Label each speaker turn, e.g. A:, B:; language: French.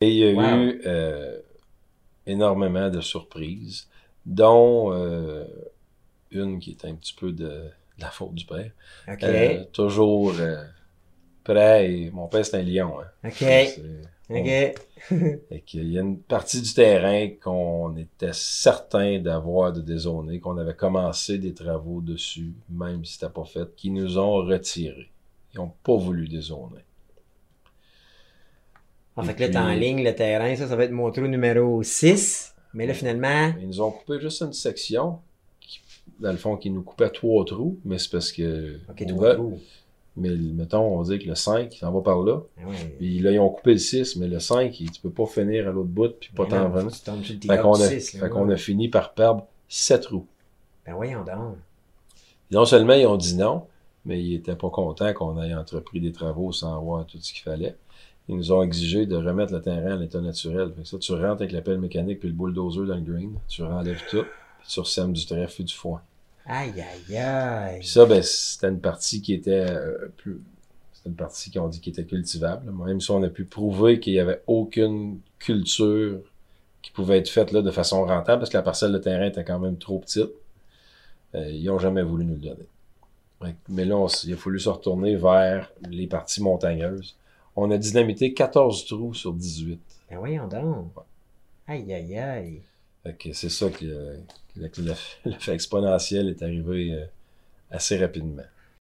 A: Et il y a
B: Wow.
A: eu euh, énormément de surprises, dont euh, une qui est un petit peu de, de la faute du père. Euh, toujours prêt. Et mon père, c'est un lion. Hein.
B: OK. OK.
A: Fait qu'il y a une partie du terrain qu'on était certain d'avoir de dézoner, qu'on avait commencé des travaux dessus, même si c'était pas fait, qui nous ont retirés. Ils n'ont pas voulu dézoner.
B: En
A: Et
B: fait que là, t'es en ligne, le terrain, ça, ça va être mon trou numéro 6. Mais là, finalement,
A: Ils nous ont coupé juste une section, qui, dans le fond, qui nous coupait trois trous, mais c'est parce que.
B: OK, trois
A: va-
B: trous.
A: Mais mettons, on dit que le 5, il s'en va par là.
B: Ah ouais.
A: Puis là, ils ont coupé le 6, mais le 5, il- tu peux pas finir à l'autre bout, puis pas t'en revenir.
B: que tu tombes sur le
A: Fait qu'on a,
B: 6, là,
A: fait qu'on a fini par perdre 7 trous.
B: Ben voyons donc.
A: Non seulement ils ont dit non, mais ils étaient pas contents qu'on ait entrepris des travaux sans avoir tout ce qu'il fallait. Ils nous ont exigé de remettre le terrain à l'état naturel. Fait que ça, tu rentres avec la pelle mécanique puis le bulldozer dans le green, tu enlèves tout, puis tu ressèmes du trèfle et du foin.
B: Aïe, aïe, aïe.
A: Puis ça, ben, c'était une partie qui était euh, plus. C'était une partie qu'on dit qui était cultivable. Même si on a pu prouver qu'il n'y avait aucune culture qui pouvait être faite là de façon rentable, parce que la parcelle de terrain était quand même trop petite, euh, ils n'ont jamais voulu nous le donner. Mais là, on il a fallu se retourner vers les parties montagneuses. On a dynamité 14 trous sur 18.
B: Ben voyons donc. Aïe, aïe, aïe.
A: Fait que c'est ça que, que le- que l'effet exponentiel est arrivé euh, assez rapidement.